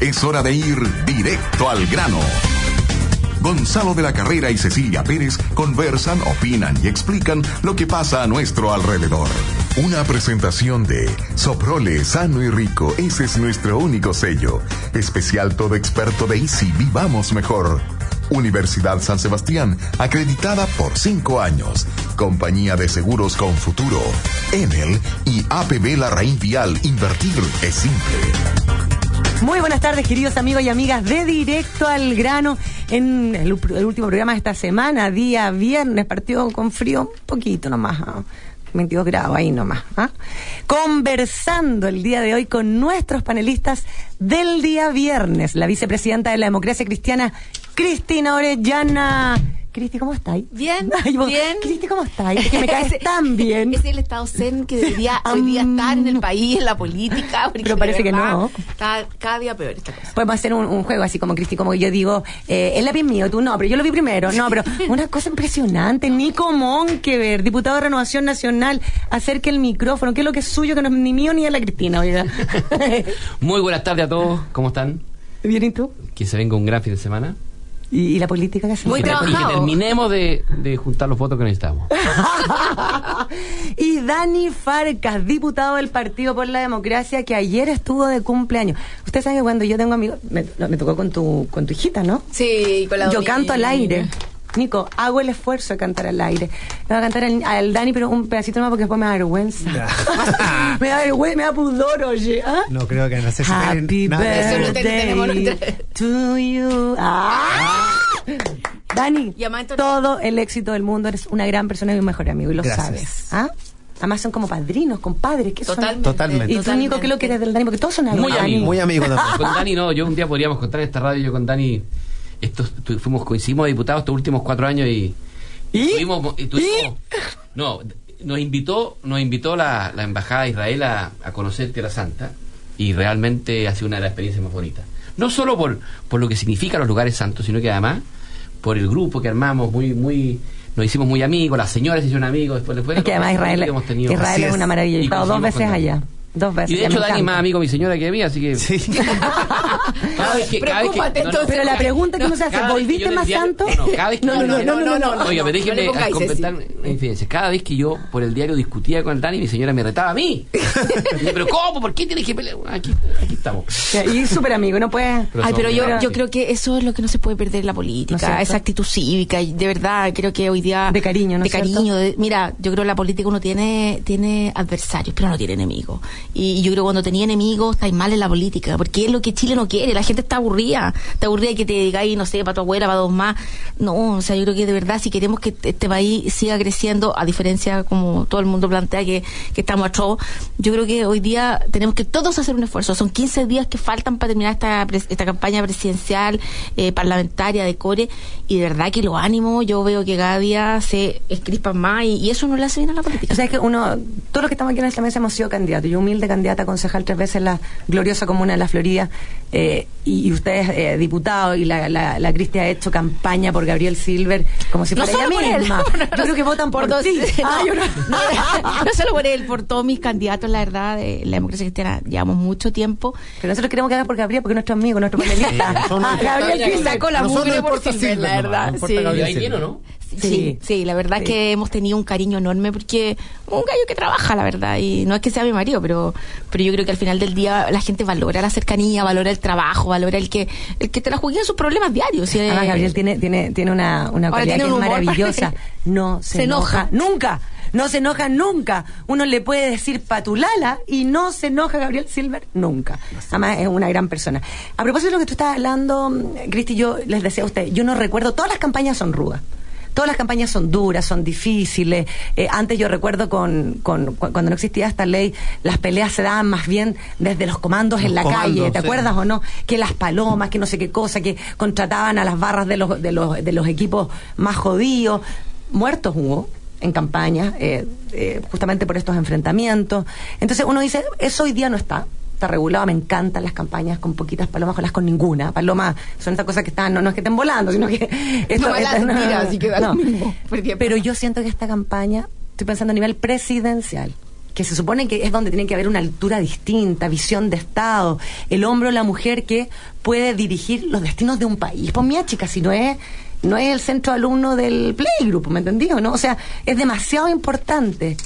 es hora de ir directo al grano. Gonzalo de la Carrera y Cecilia Pérez conversan, opinan y explican lo que pasa a nuestro alrededor. Una presentación de Soprole sano y rico, ese es nuestro único sello. Especial todo experto de Easy, vivamos mejor. Universidad San Sebastián, acreditada por cinco años. Compañía de seguros con futuro. Enel y APB La Raín Vial. Invertir es simple. Muy buenas tardes, queridos amigos y amigas de Directo al Grano. En el, último programa de esta semana, día viernes, partido con frío, un poquito nomás. ¿ah? 22 grados ahí nomás. ¿ah? Conversando el día de hoy con nuestros panelistas del día viernes, la vicepresidenta de la democracia cristiana, Cristina Orellana. Cristi, ¿cómo estáis? Bien, Ay, vos, bien. Cristi, ¿cómo estáis? Es que me caes tan bien. Es el estado zen que debería hoy día estar en el país, en la política. Pero parece que no. Está cada día peor esta cosa. Podemos hacer un, un juego así como Cristi, como yo digo, eh, el lápiz mío, tú no, pero yo lo vi primero. No, pero una cosa impresionante. Nico Monkever, diputado de Renovación Nacional, acerque el micrófono, que es lo que es suyo, que no es ni mío ni de la Cristina, oiga. Muy buenas tardes a todos, ¿cómo están? ¿Bien y tú? Que se venga un gran fin de semana. ¿Y, y la política que Muy Y que- y que trabajado. terminemos de, de juntar los votos que necesitamos. y Dani Farcas, diputado del Partido por la Democracia, que ayer estuvo de cumpleaños. Usted sabe que cuando yo tengo amigos, me, me tocó con tu, con tu hijita, ¿no? Sí, con la Yo canto al aire. Nico, hago el esfuerzo de cantar al aire. Le voy a cantar al, al Dani, pero un pedacito más porque después me da vergüenza. me da vergüenza, me da pudor, oye. ¿ah? No creo que Happy nada de Eso eso. no birthday nuestra- to you. Ah. Dani, todo el éxito del mundo. Eres una gran persona y un mejor amigo, y lo Gracias. sabes. ¿ah? Además son como padrinos, compadres. ¿qué son? Totalmente. Totalmente. Y tú, Nico, ¿qué es lo que eres del Dani? Porque todos son amigos. Muy Dani. amigo. Muy amigo también. Con Dani no, yo un día podríamos contar en esta radio, yo con Dani, estos, tu- fuimos, coincidimos diputados estos últimos cuatro años y... ¿Y? Tuvimos, y tuvimos- no, nos invitó, nos invitó la, la Embajada de Israel a, a conocer Tierra Santa y realmente ha sido una de las experiencias más bonitas. No solo por, por lo que significan los lugares santos, sino que además por el grupo que armamos, muy, muy, nos hicimos muy amigos, las señoras se hicieron amigos, después, después Es que además Israel, hemos tenido. Israel Así es una maravilla. He estado dos veces allá. Dos veces. Y de hecho Dani es más amigo de mi señora que mía, así que... Sí. Cada vez que, cada vez que- Preocúpate, entonces. Pero la pregunta que uno se hace, ¿volviste más diario- santo? No, no, cada vez que No, yo- no, no, no, no, no, no. Oiga, pero no déjeme completar una infidencia. Cada vez que yo por el diario discutía con el Dani, mi señora me retaba a mí. Pero ¿cómo? ¿Por qué tienes que pelear? Aquí, aquí estamos. Y súper amigo, no puedes... Pero Ay, pero yo, yo creo que eso es lo que no se puede perder en la ¿No es política, esa actitud cívica. Y de verdad, creo que hoy día. De cariño, ¿no De es cierto? cariño. mira, yo creo que en la política uno tiene, tiene adversarios, pero no tiene enemigos. Y yo creo que cuando tenía enemigos, estáis mal en la política, porque es lo que Chile no quiere. La gente está aburrida. Está aburrida que te digáis, no sé, para tu abuela, para dos más. No, o sea, yo creo que de verdad, si queremos que este país siga creciendo, a diferencia, como todo el mundo plantea, que, que estamos atroz, yo creo que hoy día tenemos que todos hacer un esfuerzo. Son 15 días que faltan para terminar esta, esta campaña presidencial, eh, parlamentaria de Core, y de verdad que los ánimos, yo veo que cada día se escrispan más, y, eso no le hace bien a la política. O sea, es que todos los que estamos aquí en esta mesa hemos sido candidatos. Humilde candidata a concejal tres veces en la gloriosa comuna de La Florida, eh, y, y ustedes eh, diputados, y la, la, la Cristi ha hecho campaña por Gabriel Silver como si No fuera por ella él. misma. No, no, yo creo que votan por, dos- ti. No, Ah, yo no- no, no solo por él, por todos mis candidatos, la verdad, de la democracia cristiana, llevamos mucho tiempo. Pero nosotros queremos que haga por Gabriel, porque es nuestro amigo, nuestro panelista. son- Ah, Gabriel Mira, Silver. sacó la mugre por Silver, la verdad. sí. Ahí viene, ¿o ¿no? Sí, Sí. sí, la verdad Sí. que hemos tenido un cariño enorme porque un gallo que trabaja, la verdad, y no es que sea mi marido, pero pero yo creo que al final del día la gente valora la cercanía, valora el trabajo, valora el que el que te la juegue en sus problemas diarios. eh, Además, Gabriel tiene, tiene, tiene una, una cualidad tiene que es maravillosa. No se, Se enoja. enoja. Nunca. No se enoja nunca. Uno le puede decir patulala y no se enoja Gabriel Silver nunca. Además, es una gran persona. A propósito de lo que tú estabas hablando, Cristi, yo les decía a usted, yo no recuerdo, todas las campañas son rudas. Todas las campañas son duras, son difíciles. Eh, antes yo recuerdo con, con- cu- cuando no existía esta ley, las peleas se daban más bien desde los comandos en la comandos, calle, ¿te sí. acuerdas o no? Que las palomas, que no sé qué cosa, que contrataban a las barras de los, de los, de los equipos más jodidos. Muertos hubo en campaña, eh, eh, justamente por estos enfrentamientos. Entonces uno dice, eso hoy día no está. Está regulado, me encantan las campañas con poquitas palomas, ojalá con ninguna. Palomas son estas cosas que están, no, no es que estén volando, sino que... No me las mira, así que da lo mismo. Pero yo siento que esta campaña, estoy pensando a nivel presidencial, que se supone que es donde tiene que haber una altura distinta, visión de Estado, el hombre o la mujer que puede dirigir los destinos de un país. Pues mía, chica, si no es no es el centro alumno del playgroup, ¿me entendí o no? O sea, es demasiado importante.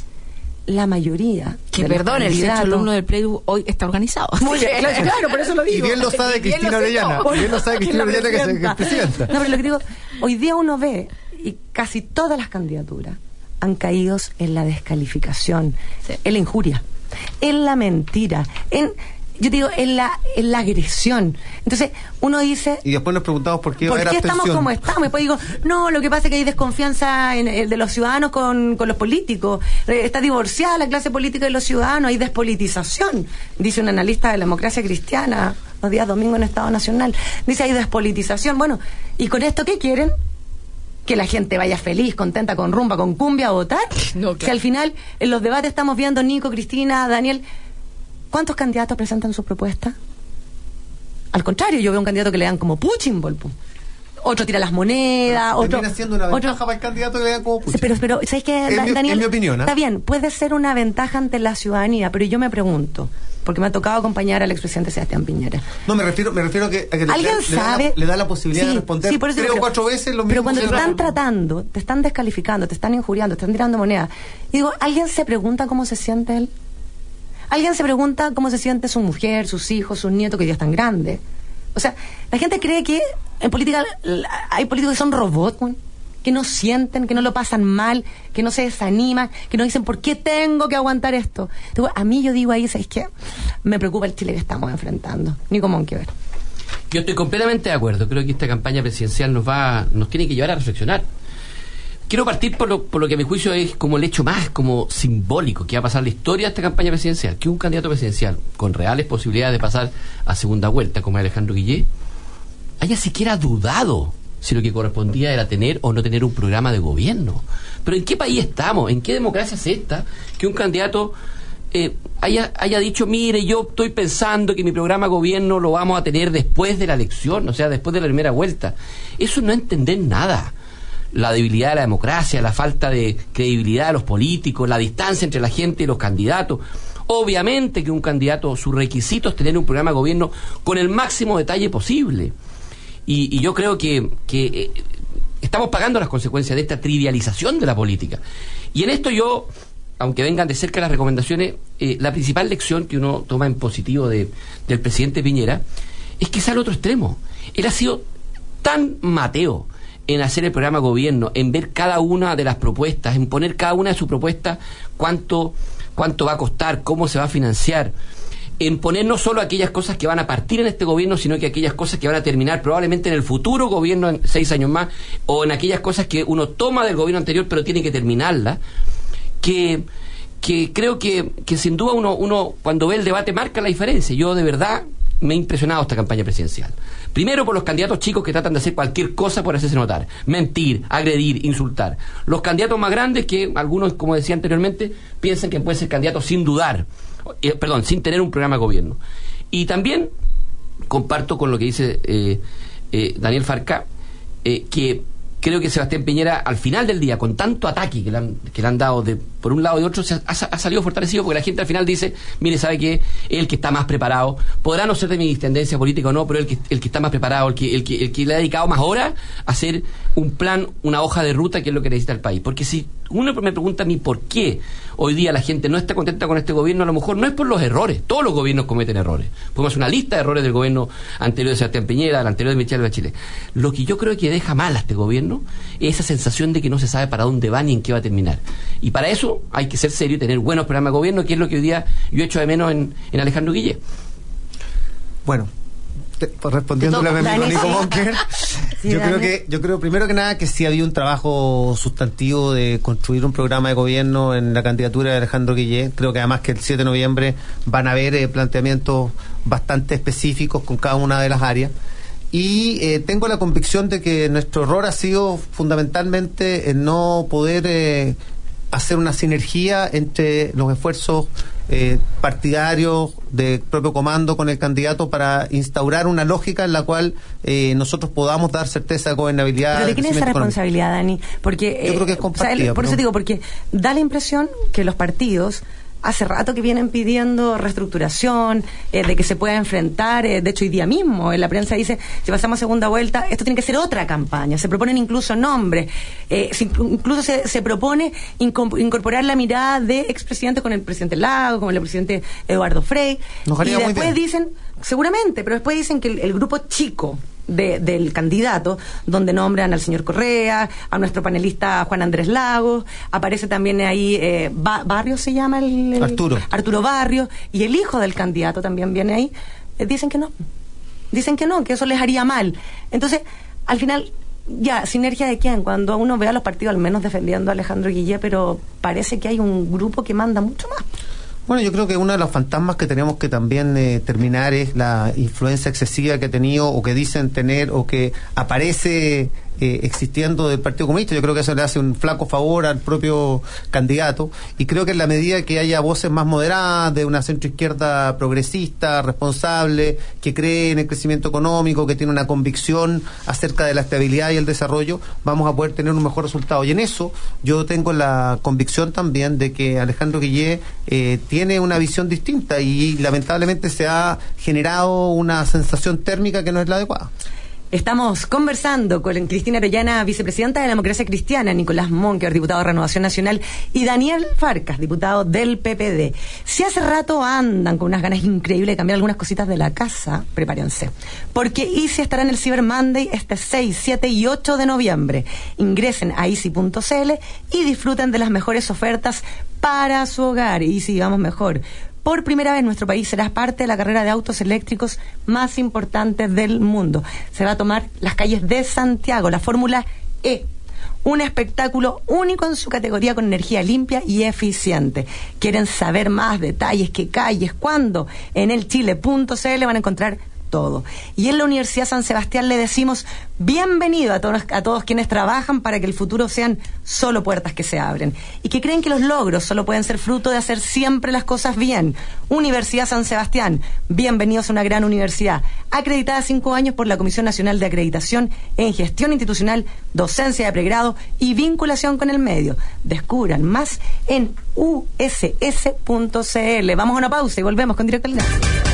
La mayoría. Que perdón, el candidatos- alumno del Playgroup hoy está organizado. Muy bien, claro, claro, por eso lo digo. Y bien lo sabe Cristina Orellana. Y bien lo sabe Cristina La Orellana, que es- que es presidenta. presidenta. No, pero lo que digo, hoy día uno ve, y casi todas las candidaturas han caído en la descalificación, en la injuria, en la mentira, en, yo digo, en la, en la agresión. Entonces, uno dice, Y después nos preguntamos por qué va a ¿Por haber qué estamos abstención. como estamos? Después digo, no, lo que pasa es que hay desconfianza en, el de los ciudadanos con, con los políticos. Eh, Está divorciada la clase política de los ciudadanos, hay despolitización, dice un analista de la democracia cristiana los días domingos en Estado Nacional. Dice, hay despolitización. Bueno, ¿y con esto qué quieren? Que la gente vaya feliz, contenta, con rumba, con cumbia a votar. No, claro. Si al final en los debates estamos viendo, Nico, Cristina, Daniel, ¿cuántos candidatos presentan sus propuestas? Al contrario, yo veo un candidato que le dan como Putin, Volpu. Otro tira las monedas, otro. Siendo una otro- ventaja para el candidato que vean como Sí, Putin. pero, pero ¿sabes qué, En Da- mi- Daniel? en mi opinión, ¿ah? Está bien, puede ser una ventaja ante la ciudadanía, pero yo me pregunto, porque me ha tocado acompañar al expresidente Sebastián Piñera. No, me refiero, me refiero a que, a que le- ¿Alguien le, da la- sabe? le da la posibilidad Sí, de responder sí, por eso tres digo, o cuatro pero- veces lo mismo. Pero cuando te están tratando, te están descalificando, te están injuriando, te están tirando moneda. Y digo, ¿alguien se pregunta cómo se siente él? ¿Alguien se pregunta cómo se siente su mujer, sus hijos, sus nietos que ya están grandes? O sea, la gente cree que en política hay políticos que son robots, que no sienten, que no lo pasan mal, que no se desaniman, que no dicen, ¿por qué tengo que aguantar esto? A mí yo digo ahí, es que me preocupa el Chile que estamos enfrentando. Nico Monkever. Yo estoy completamente de acuerdo. Creo que esta campaña presidencial nos va, nos tiene que llevar a reflexionar. Quiero partir por lo, por lo que a mi juicio es como el hecho más como simbólico que va a pasar la historia de esta campaña presidencial, que un candidato presidencial con reales posibilidades de pasar a segunda vuelta, como Alejandro Guillé, haya siquiera dudado si lo que correspondía era tener o no tener un programa de gobierno. Pero ¿en qué país estamos? ¿En qué democracia es esta que un candidato eh, haya, haya dicho, mire, yo estoy pensando que mi programa de gobierno lo vamos a tener después de la elección, o sea, después de la primera vuelta? Eso no es entender nada. La debilidad de la democracia, la falta de credibilidad de los políticos, la distancia entre la gente y los candidatos. Obviamente que un candidato, su requisito es tener un programa de gobierno con el máximo detalle posible. Y, yo creo que, eh, estamos pagando las consecuencias de esta trivialización de la política. Y en esto yo, aunque vengan de cerca las recomendaciones, eh, la principal lección que uno toma en positivo de, del presidente Piñera es que sale al otro extremo. Él ha sido tan mateo en hacer el programa gobierno, en ver cada una de las propuestas, en poner cada una de sus propuestas cuánto, cuánto va a costar, cómo se va a financiar en poner no solo aquellas cosas que van a partir en este gobierno, sino que aquellas cosas que van a terminar probablemente en el futuro gobierno en seis años más, o en aquellas cosas que uno toma del gobierno anterior pero tiene que terminarla, que, que creo que, que sin duda uno, uno cuando ve el debate marca la diferencia. Yo de verdad me ha impresionado esta campaña presidencial. Primero por los candidatos chicos que tratan de hacer cualquier cosa por hacerse notar. Mentir, agredir, insultar. Los candidatos más grandes que algunos, como decía anteriormente, piensan que pueden ser candidatos sin dudar. Eh, perdón, sin tener un programa de gobierno. Y también comparto con lo que dice eh, eh, Daniel Farca, eh, que creo que Sebastián Piñera, al final del día, con tanto ataque que le han, que le han dado de, por un lado y otro, se ha, ha salido fortalecido porque la gente al final dice, mire, sabe que es el que está más preparado, podrá no ser de mi tendencia política o no, pero el que, el que está más preparado, el que, el, que, el que le ha dedicado más horas a hacer un plan, una hoja de ruta, que es lo que necesita el país. Porque si uno me pregunta a mí por qué hoy día la gente no está contenta con este gobierno, a lo mejor no es por los errores. Todos los gobiernos cometen errores. Podemos hacer una lista de errores del gobierno anterior de Sebastián Piñera, del anterior de Michelle Bachelet. Lo que yo creo que deja mal a este gobierno es esa sensación de que no se sabe para dónde va ni en qué va a terminar. Y para eso hay que ser serio y tener buenos programas de gobierno, que es lo que hoy día yo echo de menos en, en Alejandro Guille. Bueno, te- pues, respondiéndole a mi amigo Nico sí. Yo creo que yo creo primero que nada que sí había un trabajo sustantivo de construir un programa de gobierno en la candidatura de Alejandro Guillé. Creo que además que el 7 de noviembre van a haber eh, planteamientos bastante específicos con cada una de las áreas. Y eh, tengo la convicción de que nuestro error ha sido fundamentalmente en no poder eh, hacer una sinergia entre los esfuerzos eh, partidarios del propio comando con el candidato para instaurar una lógica en la cual eh, nosotros podamos dar certeza de gobernabilidad. ¿Pero de quién es esa crecimiento económico. responsabilidad, Dani? Porque, Yo creo que es o sea, compartida, por eso digo, porque da la impresión que los partidos hace rato que vienen pidiendo reestructuración, eh, de que se pueda enfrentar. eh, de hecho, hoy día mismo en la prensa dice, si pasamos a segunda vuelta, esto tiene que ser otra campaña. Se proponen incluso nombres. eh, se inclu- incluso se, se propone incorporar la mirada de expresidentes con el presidente Lago, con el presidente Eduardo Frei. Nos y después dicen, seguramente, pero después dicen que el, el grupo chico de- del candidato, donde nombran al señor Correa, a nuestro panelista Juan Andrés Lagos, aparece también ahí eh, Ba- Barrios se llama el, el- Arturo. Arturo Barrios, y el hijo del candidato también viene ahí, eh, dicen que no, dicen que no, que eso les haría mal. Entonces, al final, ya, sinergia de quién, cuando uno ve a los partidos al menos defendiendo a Alejandro Guillé, pero parece que hay un grupo que manda mucho más. Bueno, yo creo que uno de los fantasmas que tenemos que también eh, terminar es la influencia excesiva que ha tenido o que dicen tener o que aparece eh, existiendo del Partido Comunista. Yo creo que eso le hace un flaco favor al propio candidato y creo que en la medida que haya voces más moderadas de una centroizquierda progresista, responsable, que cree en el crecimiento económico, que tiene una convicción acerca de la estabilidad y el desarrollo, vamos a poder tener un mejor resultado. Y en eso yo tengo la convicción también de que Alejandro Guillé eh, tiene una visión distinta y lamentablemente se ha generado una sensación térmica que no es la adecuada. Estamos conversando con Cristina Arellana, vicepresidenta de la Democracia Cristiana, Nicolás Monker, diputado de Renovación Nacional, y Daniel Farcas, diputado del PPD. Si hace rato andan con unas ganas increíbles de cambiar algunas cositas de la casa, prepárense. Porque Easy estará en el Cyber Monday este 6, 7 y 8 de noviembre. Ingresen a easy.cl y disfruten de las mejores ofertas para su hogar. Easy, vamos mejor. Por primera vez nuestro país será parte de la carrera de autos eléctricos más importante del mundo. Se va a tomar las calles de Santiago, la Fórmula E. Un espectáculo único en su categoría con energía limpia y eficiente. ¿Quieren saber más detalles? ¿Qué calles? ¿Cuándo? En el chile.cl van a encontrar Y en la Universidad San Sebastián le decimos bienvenido a todos, a todos quienes trabajan para que el futuro sean solo puertas que se abren y que creen que los logros solo pueden ser fruto de hacer siempre las cosas bien. Universidad San Sebastián, bienvenidos a una gran universidad, acreditada cinco años por la Comisión Nacional de Acreditación en Gestión Institucional, Docencia de Pregrado y Vinculación con el Medio. Descubran más en uss.cl. Vamos a una pausa y volvemos con Directo al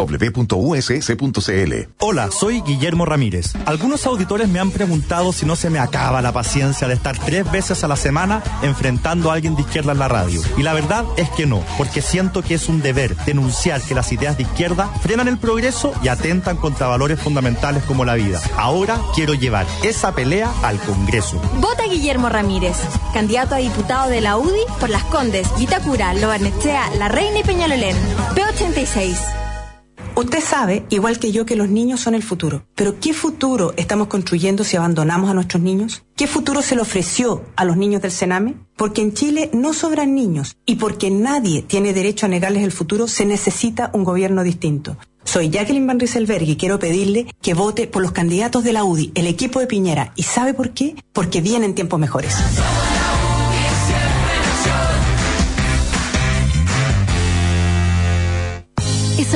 www.uss.cl. Hola, soy Guillermo Ramírez. Algunos auditores me han preguntado si no se me acaba la paciencia de estar tres veces a la semana enfrentando a alguien de izquierda en la radio. Y la verdad es que no, porque siento que es un deber denunciar que las ideas de izquierda frenan el progreso y atentan contra valores fundamentales como la vida. Ahora quiero llevar esa pelea al Congreso. Vota Guillermo Ramírez, candidato a diputado de la UDI por Las Condes, Vitacura, Lobarnechea, La Reina y Peñalolén. P86. Usted sabe, igual que yo, que los niños son el futuro. Pero ¿qué futuro estamos construyendo si abandonamos a nuestros niños? ¿Qué futuro se le ofreció a los niños del Sename? Porque en Chile no sobran niños y porque nadie tiene derecho a negarles el futuro, se necesita un gobierno distinto. Soy Jacqueline Van Rieselberg y quiero pedirle que vote por los candidatos de la UDI, el equipo de Piñera. ¿Y sabe por qué? Porque vienen tiempos mejores.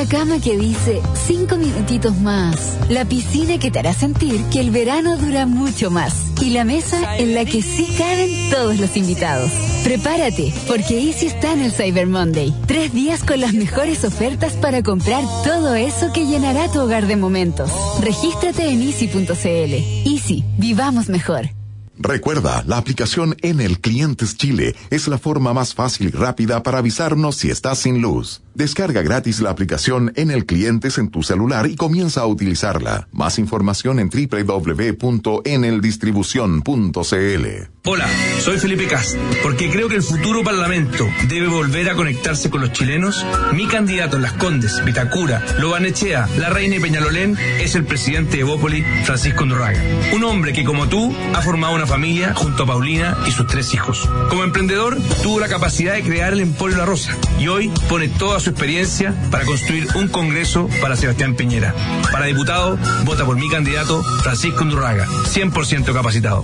Cama que dice cinco minutitos más. La piscina que te hará sentir que el verano dura mucho más. Y la mesa en la que sí caben todos los invitados. Prepárate, porque Easy está en el Cyber Monday. Tres días con las mejores ofertas para comprar todo eso que llenará tu hogar de momentos. Regístrate en easy.cl. Easy, vivamos mejor. Recuerda, la aplicación en el Clientes Chile es la forma más fácil y rápida para avisarnos si estás sin luz. Descarga gratis la aplicación en el Clientes en tu celular y comienza a utilizarla. Más información en www.eneldistribución.cl. Hola, soy Felipe Cast. Porque creo que el futuro Parlamento debe volver a conectarse con los chilenos, mi candidato en Las Condes, Vitacura, Lobanechea, La Reina y Peñalolén es el presidente de Bópoli, Francisco Undurraga. Un hombre que, como tú, ha formado una familia junto a Paulina y sus tres hijos. Como emprendedor, tuvo la capacidad de crear el Emporio La Rosa y hoy pone toda su experiencia para construir un congreso para Sebastián Piñera. Para diputado, vota por mi candidato, Francisco Undurraga, 100% capacitado.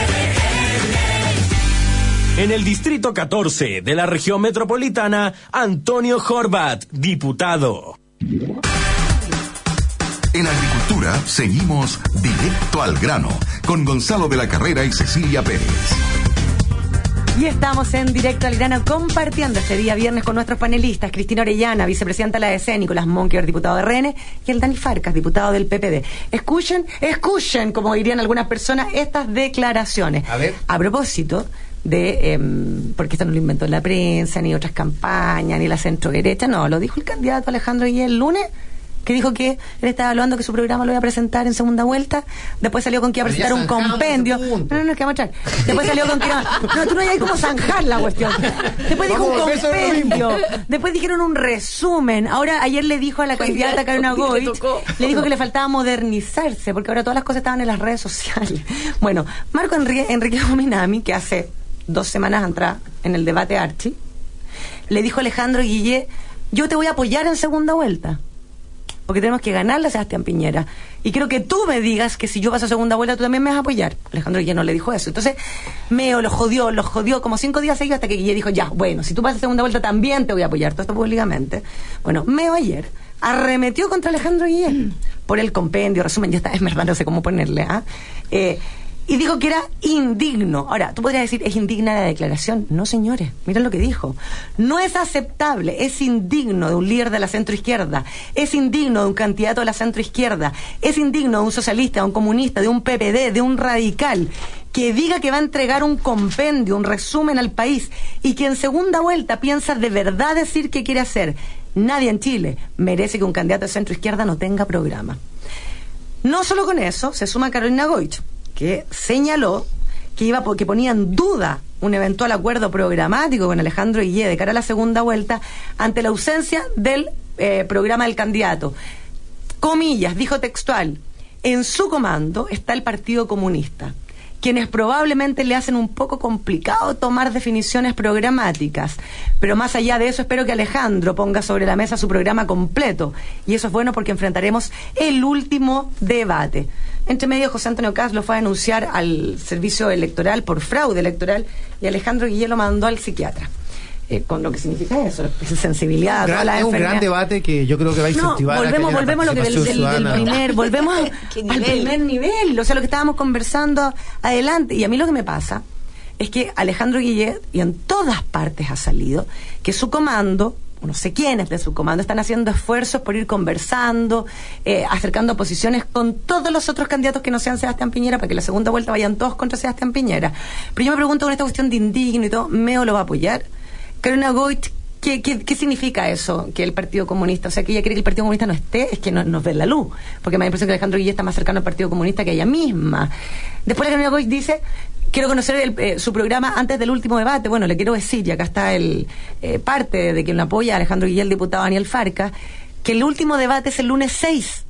En el Distrito 14 de la región metropolitana, Antonio Horvat, diputado. En agricultura seguimos directo al grano con Gonzalo de la Carrera y Cecilia Pérez. Y estamos en directo al grano compartiendo este día viernes con nuestros panelistas, Cristina Orellana, vicepresidenta de la EC, Nicolás Monker, diputado de RN, y el Dani Farcas, diputado del PPD. Escuchen, escuchen, como dirían algunas personas, estas declaraciones. A ver. A propósito de, em, porque esto no lo inventó la prensa, ni otras campañas, ni la centro derecha, no, lo dijo el candidato Alejandro Guillén el lunes, que dijo que él estaba hablando que su programa lo iba a presentar en segunda vuelta, después salió con que iba a presentar un compendio. No, no, no, que vamos a. Después salió con que iba- No, tú no hay como zanjar la cuestión. Después dijo un compendio. Después dijeron un resumen. Ahora, ayer le dijo a la candidata Karina Goich, le dijo que le faltaba modernizarse, porque ahora todas las cosas estaban en las redes sociales. Bueno, Marco Enrique, Enrique Gominami, que hace dos semanas atrás, en el debate Archie, le dijo Alejandro Guillé, yo te voy a apoyar en segunda vuelta. Porque tenemos que ganarle a Sebastián Piñera. Y quiero que tú me digas que si yo paso a segunda vuelta, tú también me vas a apoyar. Alejandro Guillé no le dijo eso. Entonces, Meo lo jodió, lo jodió como cinco días seguidos hasta que Guillé dijo, ya, bueno, si tú pasas a segunda vuelta, también te voy a apoyar. Todo esto públicamente. Bueno, Meo ayer arremetió contra Alejandro Guillén por el compendio, resumen, ya está, es verdad, no sé cómo ponerle, ¿ah? Eh, y dijo que era indigno. Ahora, tú podrías decir, ¿es indigna la declaración? No, señores, miren lo que dijo. No es aceptable, es indigno de un líder de la centroizquierda, es indigno de un candidato de la centroizquierda, es indigno de un socialista, de un comunista, de un PPD, de un radical, que diga que va a entregar un compendio, un resumen al país, y que en segunda vuelta piensa de verdad decir qué quiere hacer. Nadie en Chile merece que un candidato de centroizquierda no tenga programa. No solo con eso, se suma Carolina Goich, que señaló que iba porque ponía en duda un eventual acuerdo programático con Alejandro Guillé de cara a la segunda vuelta ante la ausencia del eh, programa del candidato. Comillas, dijo textual, en su comando está el Partido Comunista, quienes probablemente le hacen un poco complicado tomar definiciones programáticas. Pero más allá de eso, espero que Alejandro ponga sobre la mesa su programa completo. Y eso es bueno porque enfrentaremos el último debate. Entre medio, José Antonio Caz lo fue a denunciar al servicio electoral por fraude electoral y Alejandro Guillén lo mandó al psiquiatra. Eh, con lo que significa eso, sensibilidad, Gran- todas las es un gran debate que yo creo que va a incentivar a volvemos, una volvemos a lo que del, primer, volvemos ¿Qué al primer nivel, o sea, lo que estábamos conversando adelante. Y a mí lo que me pasa es que Alejandro Guillet, y en todas partes ha salido, que su comando, no sé quiénes de su comando, están haciendo esfuerzos por ir conversando, eh, acercando posiciones con todos los otros candidatos que no sean Sebastián Piñera, para que la segunda vuelta vayan todos contra Sebastián Piñera. Pero yo me pregunto con esta cuestión de indigno y todo, ¿Meo lo va a apoyar? Carolina Goit, ¿qué, qué, qué significa eso? Que el Partido Comunista, o sea, que ella quiere que el Partido Comunista no esté, es que no nos ve la luz. Porque me da la impresión que Alejandro Guille está más cercano al Partido Comunista que ella misma. Después la Carolina Goit dice, quiero conocer el, eh, su programa antes del último debate. Bueno, le quiero decir, y acá está el eh, parte de quien lo apoya, Alejandro Guille, el diputado Daniel Farca, que el último debate es el lunes 6.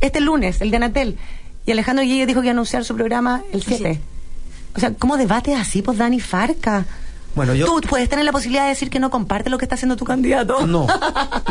Este lunes, el de Anatel. Y Alejandro Guille dijo que iba a anunciar su programa el 7. O sea, ¿cómo debates así, pues Dani Farca? Bueno, yo... Tú puedes tener la posibilidad de decir que no comparte lo que está haciendo tu candidato. No,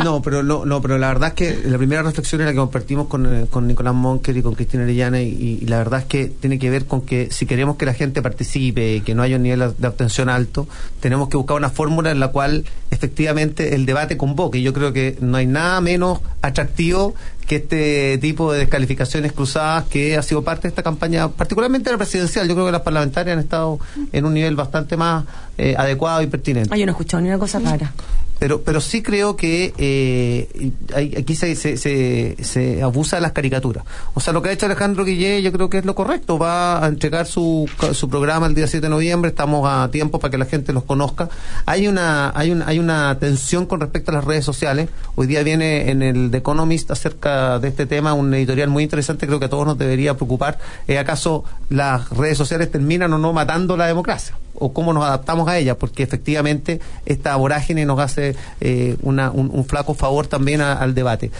no, pero no, no, pero la verdad es que la primera reflexión es la que compartimos con, eh, con Nicolás Monker y con Cristina Orellana y, y la verdad es que tiene que ver con que si queremos que la gente participe y que no haya un nivel de obtención alto, tenemos que buscar una fórmula en la cual efectivamente el debate convoque. Y yo creo que no hay nada menos atractivo que este tipo de descalificaciones cruzadas que ha sido parte de esta campaña, particularmente la presidencial. Yo creo que las parlamentarias han estado en un nivel bastante más eh, adecuado y pertinente. Ay, yo no he escuchado ni una cosa rara. pero pero sí creo que eh, aquí se, se, se, se abusa de las caricaturas. O sea, lo que ha hecho Alejandro Guillé yo creo que es lo correcto. Va a entregar su, su programa el día 7 de noviembre, estamos a tiempo para que la gente los conozca. Hay una hay un, hay una tensión con respecto a las redes sociales. Hoy día viene en el The Economist acerca de este tema un editorial muy interesante, creo que a todos nos debería preocupar. ¿Es acaso las redes sociales terminan o no matando la democracia? O cómo nos adaptamos a ella, porque efectivamente esta vorágine nos hace eh, una- un, flaco favor también a- al debate,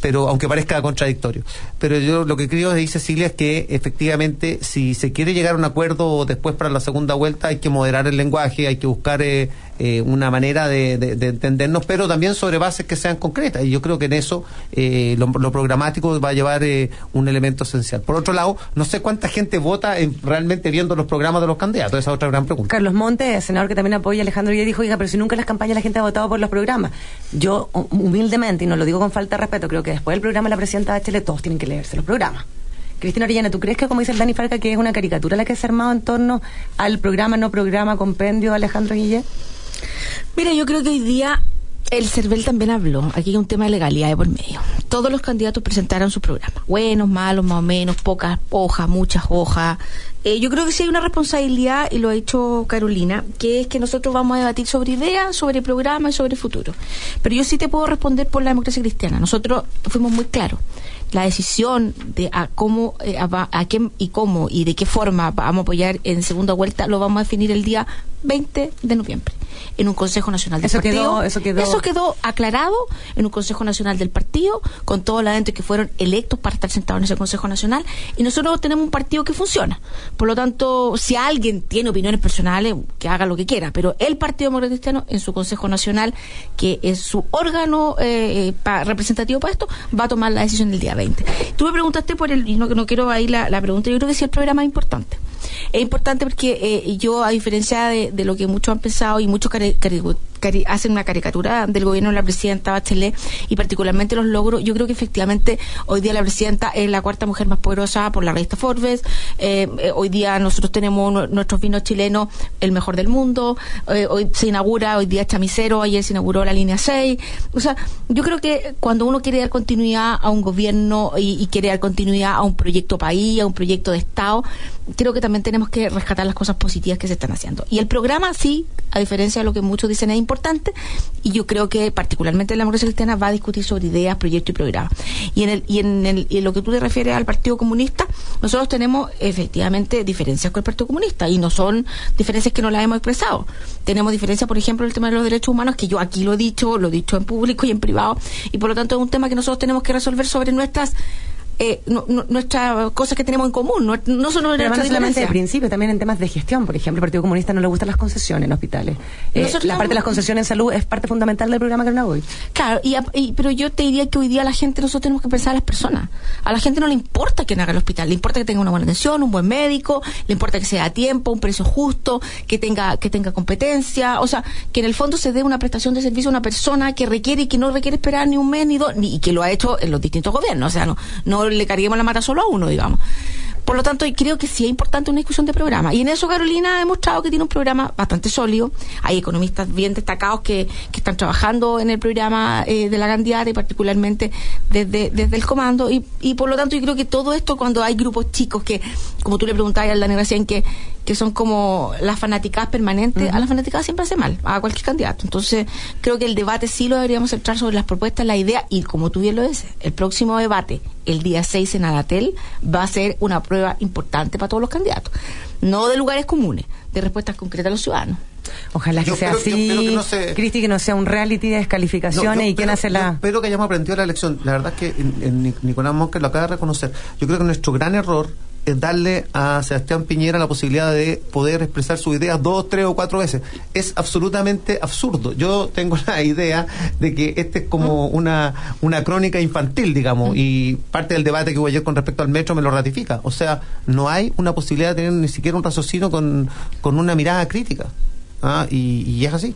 pero aunque parezca contradictorio. Pero yo lo que creo, dice Cecilia, es que efectivamente si se quiere llegar a un acuerdo después para la segunda vuelta hay que moderar el lenguaje, hay que buscar eh, eh, una manera de entendernos, pero también sobre bases que sean concretas. Y yo creo que en eso eh, lo, lo programático va a llevar eh, un elemento esencial. Por otro lado, no sé cuánta gente vota en- realmente viendo los programas de los candidatos, esa es otra gran pregunta. Carlos Montes, senador que también apoya a Alejandro Guillé, dijo, oiga, pero si nunca en las campañas la gente ha votado por los programas. Yo, hu- humildemente, y no lo digo con falta de respeto, creo que después del programa de la presidenta Bachelet todos tienen que leerse los programas. Cristina Orellana, ¿tú crees que, como dice el Dani Farca, que es una caricatura la que se ha armado en torno al programa, no programa, compendio Alejandro Guillé? Mira, yo creo que hoy día el CERVEL también habló. Aquí hay un tema de legalidad de por medio. Todos los candidatos presentaron su programa. Buenos, malos, más o menos, pocas hojas, muchas hojas. Eh, yo creo que sí hay una responsabilidad, y lo ha dicho Carolina, que es que nosotros vamos a debatir sobre ideas, sobre programas y sobre futuro. Pero yo sí te puedo responder por la democracia cristiana. Nosotros fuimos muy claros. La decisión de a cómo, eh, a, a quién y cómo y de qué forma vamos a apoyar en segunda vuelta lo vamos a definir el día 20 de noviembre en un Consejo Nacional del Eso Partido. quedó- eso quedó- quedó aclarado en un Consejo Nacional del Partido, con todos los adentro que fueron electos para estar sentados en ese Consejo Nacional, y nosotros tenemos un partido que funciona. Por lo tanto, si alguien tiene opiniones personales, que haga lo que quiera, pero el Partido Demócrata Cristiano, en su Consejo Nacional, que es su órgano eh, pa- representativo para esto, va a tomar la decisión el día 20. Tú me preguntaste por el, y no, no quiero ahí la, la pregunta, yo creo que sí el programa es importante. Es importante porque eh, yo, a diferencia de, lo que muchos han pensado y muchos hacen una caricatura del gobierno de la presidenta Bachelet y particularmente los logros, yo creo que efectivamente hoy día la presidenta es la cuarta mujer más poderosa por la revista Forbes. Eh, eh, hoy día nosotros tenemos nu- nuestros vinos chilenos el mejor del mundo. Eh, hoy se inaugura, hoy día es Chamicero, ayer se inauguró la línea 6. O sea, yo creo que cuando uno quiere dar continuidad a un gobierno y quiere dar continuidad a un proyecto país, a un proyecto de Estado, creo que también tenemos que rescatar las cosas positivas que se están haciendo. Y el programa, sí, a diferencia de lo que muchos dicen, es importante. Y yo creo que, particularmente la democracia cristiana, va a discutir sobre ideas, proyectos y programas. Y en, el, y, en el, y en lo que tú te refieres al Partido Comunista, nosotros tenemos efectivamente diferencias con el Partido Comunista. Y no son diferencias que no las hemos expresado. Tenemos diferencias, por ejemplo, en el tema de los derechos humanos, que yo aquí lo he dicho, lo he dicho en público y en privado. Y por lo tanto, es un tema que nosotros tenemos que resolver sobre nuestras. Eh, nu- nu- nuestras cosas que tenemos en común, no, no solo Pero no solamente de principio, también en temas de gestión. Por ejemplo, al Partido Comunista no le gustan las concesiones en hospitales. Eh, la parte de las concesiones en salud es parte fundamental del programa que hoy. Claro, y, y- pero yo te diría que hoy día la gente, nosotros tenemos que pensar a las personas. A la gente no le importa quién haga el hospital, le importa que tenga una buena atención, un buen médico, le importa que sea a tiempo, un precio justo, que tenga, que tenga competencia, o sea, que en el fondo se dé una prestación de servicio a una persona que requiere y que no requiere esperar ni un mes ni dos, ni, y que lo ha hecho en los distintos gobiernos, o sea, no, no le carguemos la mata solo a uno, digamos. Por lo tanto, creo que sí es importante una discusión de programa. Y en eso Carolina ha demostrado que tiene un programa bastante sólido. Hay economistas bien destacados que, que están trabajando en el programa eh, de la candidata y particularmente desde, desde el comando. Y, y por lo tanto, yo creo que todo esto, cuando hay grupos chicos que, como tú le preguntabas al Dani recién, que, que son como las fanaticadas permanentes, a las fanaticadas siempre hace mal, a cualquier candidato. Entonces, creo que el debate sí lo deberíamos centrar sobre las propuestas, la idea, y como tú bien lo dices, el próximo debate, el día 6 en Anatel, va a ser una prueba importante para todos los candidatos. No de lugares comunes, de respuestas concretas a los ciudadanos. Ojalá que Yo sea espero- así, espero que no se- Cristi, que no sea un reality de descalificaciones No, y quién hace la... espero que hayamos aprendido la lección. La verdad es que en- en Nic- Nicolás Monker lo acaba de reconocer. Yo creo que nuestro gran error darle a Sebastián Piñera la posibilidad de poder expresar sus ideas dos, tres o cuatro veces. Es absolutamente absurdo. Yo tengo la idea de que este es como una, una crónica infantil, digamos, y parte del debate que hubo ayer con respecto al metro me lo ratifica. O sea, no hay una posibilidad de tener ni siquiera un raciocinio con, con una mirada crítica. Ah, y, y es así.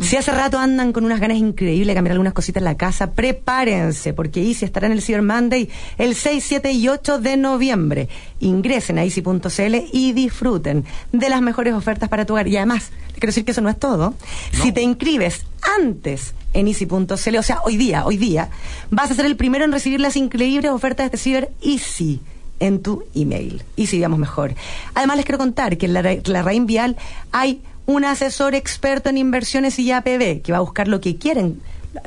Si hace rato andan con unas ganas increíbles de cambiar algunas cositas en la casa, prepárense, porque Easy estará en el Cyber Monday el 6, 7 y 8 de noviembre. Ingresen a easy.cl y disfruten de las mejores ofertas para tu hogar. Y además, les quiero decir que eso no es todo. Si te inscribes antes en easy.cl, o sea, hoy día, hoy día, vas a ser el primero en recibir las increíbles ofertas de este Cyber Easy en tu email. Y sigamos mejor. Además, les quiero contar que en la, la Raín Vial hay un asesor experto en inversiones y APB que va a buscar lo que quieren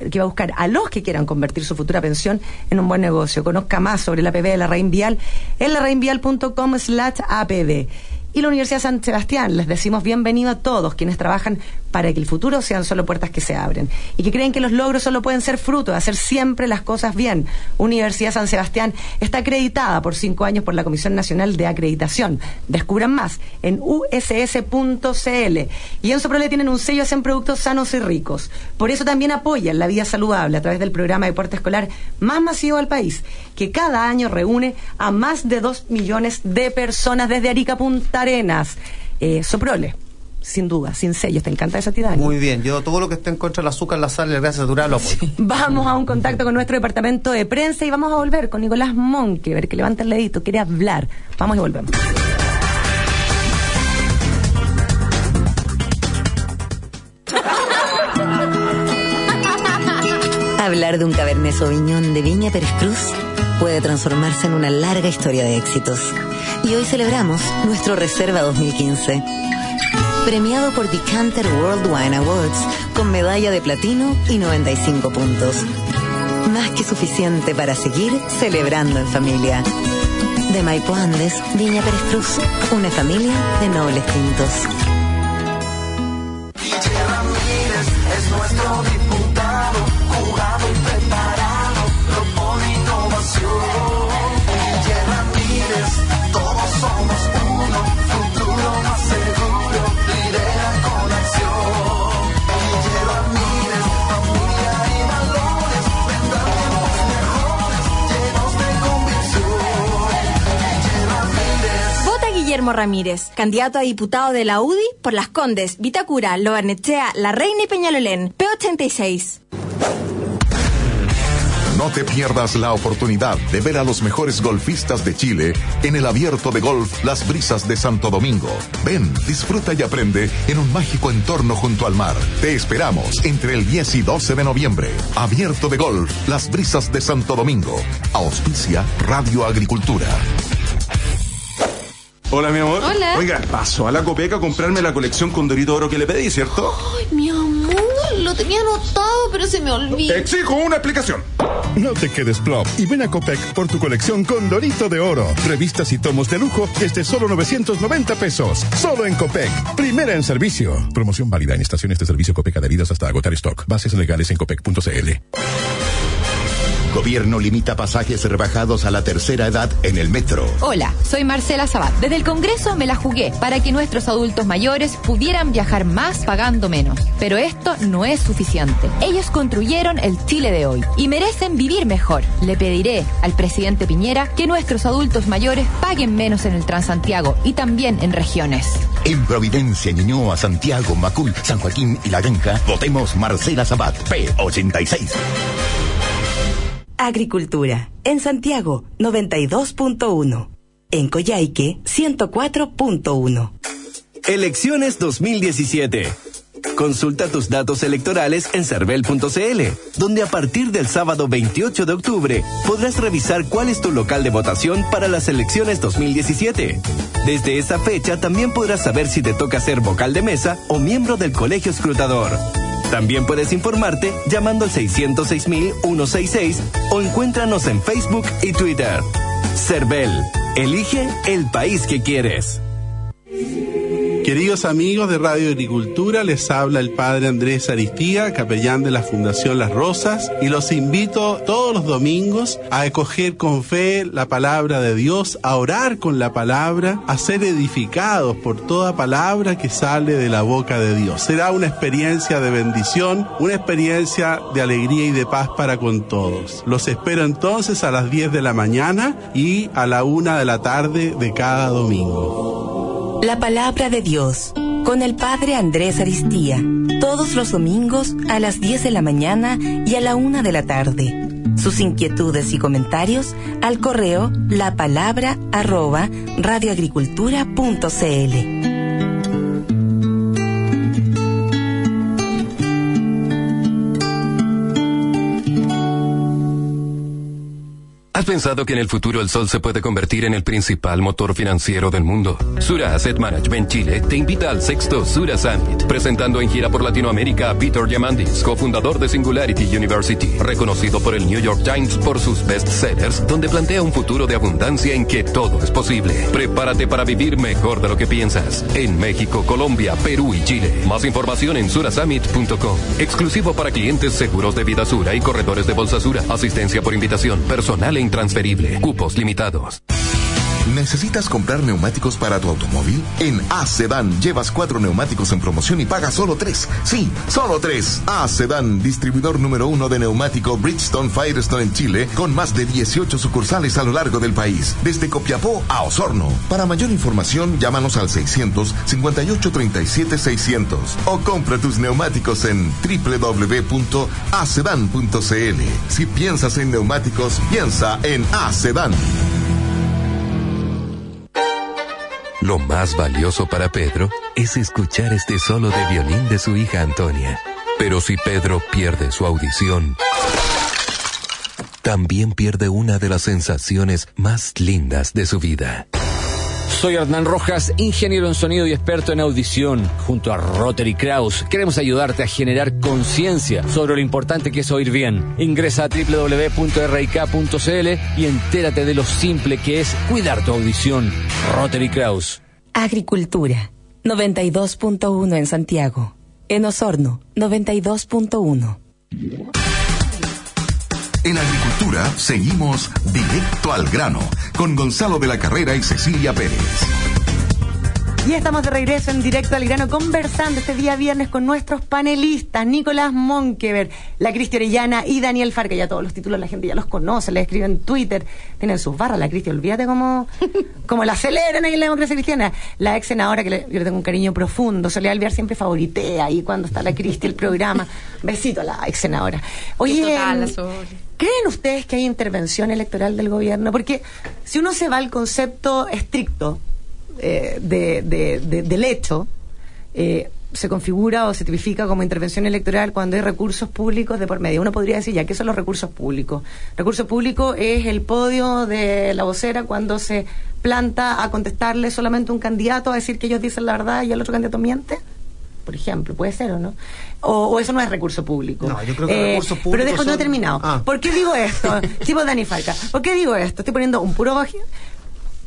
que va a buscar a los que quieran convertir su futura pensión en un buen negocio. Conozca más sobre la APB de la Raín Vial en larrainvial.com slash APB. Y la Universidad San Sebastián, les decimos bienvenido a todos quienes trabajan para que el futuro sean solo puertas que se abren y que creen que los logros solo pueden ser fruto de hacer siempre las cosas bien. Universidad San Sebastián está acreditada por cinco años por la Comisión Nacional de Acreditación. Descubran más en uss.cl. Y en Soprole tienen un sello, hacen productos sanos y ricos. Por eso también apoyan la vida saludable a través del programa de deporte escolar más masivo del país, que cada año reúne a más de dos millones de personas desde Arica Punta Arenas. Eh, Soprole sin duda, sin sellos. ¿Te encanta esa Dani? Muy bien. Yo todo lo que esté en contra del azúcar, la sal y el gas natural lo apoyo. Vamos a un contacto con nuestro departamento de prensa y vamos a volver con Nicolás Monque, ver que levanta el dedito, quiere hablar. Vamos y volvemos. Hablar de un Cabernet Sauvignon de Viña Pérez Cruz puede transformarse en una larga historia de éxitos. Y hoy celebramos nuestro Reserva 2015 premiado por Decanter World Wine Awards con medalla de platino y 95 puntos. Más que suficiente para seguir celebrando en familia. De Maipo Andes, Viña Pérez Cruz, una familia de nobles tintos. Ramírez, candidato a diputado de la UDI por Las Condes, Vitacura, Lobarnechea, La Reina y Peñalolén, P86. No te pierdas la oportunidad de ver a los mejores golfistas de Chile en el abierto de golf Las Brisas de Santo Domingo. Ven, disfruta y aprende en un mágico entorno junto al mar. Te esperamos entre el 10 y 12 de noviembre. Abierto de golf Las Brisas de Santo Domingo. Auspicia Radio Agricultura. Hola, mi amor. Hola. Oiga, paso a la Copeca a comprarme la colección con Dorito Oro que le pedí, ¿cierto? Ay, mi amor, lo tenía anotado, pero se me olvidó. Exijo una explicación. No te quedes plop y ven a Copec por tu colección con Dorito de Oro. Revistas y tomos de lujo desde solo 990 pesos. Solo en Copec. Primera en servicio. Promoción válida en estaciones de servicio Copec adheridas hasta agotar stock. Bases legales en copec.cl. Gobierno limita pasajes rebajados a la tercera edad en el metro. Hola, soy Marcela Sabat. Desde el Congreso me la jugué para que nuestros adultos mayores pudieran viajar más pagando menos. Pero esto no es suficiente. Ellos construyeron el Chile de hoy y merecen vivir mejor. Le pediré al presidente Piñera que nuestros adultos mayores paguen menos en el Transantiago y también en regiones. En Providencia, Ñuñoa, Santiago, Macul, San Joaquín y La Granja, votemos Marcela Sabat, P86. Agricultura. En Santiago, 92.1. En Coyhaique, 104.1. Elecciones 2017. Consulta tus datos electorales en cervel.cl, donde a partir del sábado 28 de octubre podrás revisar cuál es tu local de votación para las elecciones 2017. Desde esa fecha también podrás saber si te toca ser vocal de mesa o miembro del colegio escrutador. También puedes informarte llamando al 606.166 o encuéntranos en Facebook y Twitter. Cervel, elige el país que quieres. Queridos amigos de Radio Agricultura, les habla el padre Andrés Aristía, capellán de la Fundación Las Rosas, y los invito todos los domingos a acoger con fe la palabra de Dios, a orar con la palabra, a ser edificados por toda palabra que sale de la boca de Dios. Será una experiencia de bendición, una experiencia de alegría y de paz para con todos. Los espero entonces a las 10 de la mañana y a la 1 de la tarde de cada domingo. La palabra de Dios, con el Padre Andrés Aristía, todos los domingos a las 10 de la mañana y a la 1 de la tarde. Sus inquietudes y comentarios al correo la palabra arroba radioagricultura.cl. ¿Has pensado que en el futuro el sol se puede convertir en el principal motor financiero del mundo? Sura Asset Management Chile te invita al sexto Sura Summit, presentando en gira por Latinoamérica a Peter Diamandis, cofundador de Singularity University, reconocido por el New York Times por sus bestsellers, donde plantea un futuro de abundancia en que todo es posible. Prepárate para vivir mejor de lo que piensas. En México, Colombia, Perú y Chile. Más información en surasummit.com. Exclusivo para clientes seguros de vida Sura y corredores de bolsa Sura. Asistencia por invitación, personal e intransferible. Cupos limitados. ¿Necesitas comprar neumáticos para tu automóvil? En A-Sedan llevas cuatro neumáticos en promoción y pagas solo tres. Sí, solo tres. A-Sedan, distribuidor número uno de neumático Bridgestone Firestone en Chile, con más de 18 sucursales a lo largo del país, desde Copiapó a Osorno. Para mayor información, llámanos al 600 58 37 600 o compra tus neumáticos en www.acedan.cl. Si piensas en neumáticos, piensa en A-Sedan. Lo más valioso para Pedro es escuchar este solo de violín de su hija Antonia. Pero si Pedro pierde su audición, también pierde una de las sensaciones más lindas de su vida. Soy Hernán Rojas, ingeniero en sonido y experto en audición. Junto a Rotary Kraus, queremos ayudarte a generar conciencia sobre lo importante que es oír bien. Ingresa a www.rik.cl y entérate de lo simple que es cuidar tu audición. Rotary Kraus. Agricultura, 92.1 en Santiago. En Osorno, 92.1. En agricultura seguimos directo al grano con Gonzalo de la Carrera y Cecilia Pérez. Y estamos de regreso en directo al grano conversando este día viernes con nuestros panelistas, Nicolás Monkever, la Cristi Orellana y Daniel Farca. Ya todos los títulos la gente ya los conoce, les escriben en Twitter, tienen sus barras. La Cristi, olvídate cómo, cómo la aceleran ahí en la democracia cristiana. La ex senadora que le- yo le tengo un cariño profundo, Soledad Alvear siempre favoritea ahí cuando está la Cristi el programa. Besito a la ex senadora. Oye, Total. ¿Creen ustedes que hay intervención electoral del gobierno? Porque si uno se va al concepto estricto eh, de, de- de- del hecho, eh, se configura o se tipifica como intervención electoral cuando hay recursos públicos de por medio. Uno podría decir ya, ¿qué son los recursos públicos? Recurso público es el podio de la vocera cuando se planta a contestarle solamente un candidato a decir que ellos dicen la verdad y el otro candidato miente. Por ejemplo, puede ser o no. O, o eso no es recurso público. No, yo creo que recursos públicos Pero dejo no son- he terminado. Ah. ¿Por qué digo esto? tipo Dani Falca. ¿Por qué digo esto? Estoy poniendo un puro.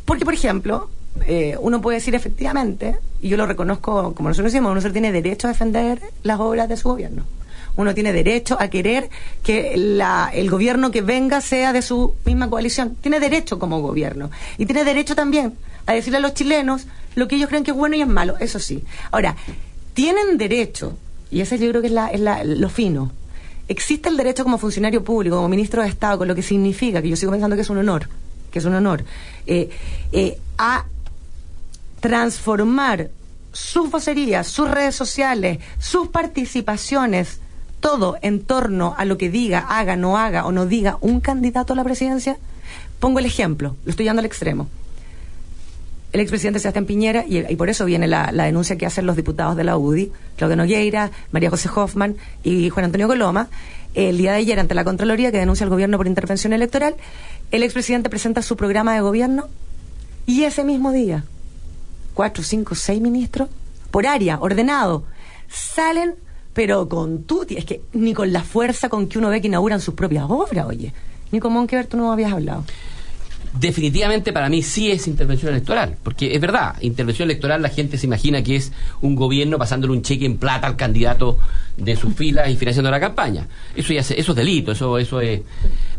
Porque, por ejemplo, eh, uno puede decir efectivamente, y yo lo reconozco como nosotros decimos, uno solo tiene derecho a defender las obras de su gobierno. Uno tiene derecho a querer que la- el gobierno que venga sea de su misma coalición. Tiene derecho como gobierno. Y tiene derecho también a decirle a los chilenos lo que ellos creen que es bueno y es malo. Eso sí. Ahora, tienen derecho, y ese yo creo que es, la- es la- lo fino, existe el derecho como funcionario público, como ministro de Estado, con lo que significa, que yo sigo pensando que es un honor, que es un honor, eh, eh, a transformar sus vocerías, sus redes sociales, sus participaciones, todo en torno a lo que diga, haga, no haga o no diga un candidato a la presidencia. Pongo el ejemplo, lo estoy llevando al extremo. El expresidente Sebastián Piñera, y, por eso viene la, denuncia que hacen los diputados de la UDI, Claudio Nogueira, María José Hoffman y Juan Antonio Coloma, el día de ayer ante la Contraloría que denuncia al gobierno por intervención electoral, el expresidente presenta su programa de gobierno y ese mismo día, cuatro, cinco, seis ministros, por área, ordenado, salen, pero con tuti, es que ni con la fuerza con que uno ve que inauguran sus propias obras, oye. Ni con Monkever tú no habías hablado. Definitivamente para mí sí es intervención electoral, porque es verdad, intervención electoral la gente se imagina que es un gobierno pasándole un cheque en plata al candidato de sus filas y financiando la campaña. Eso ya se- eso es delito, eso eso es.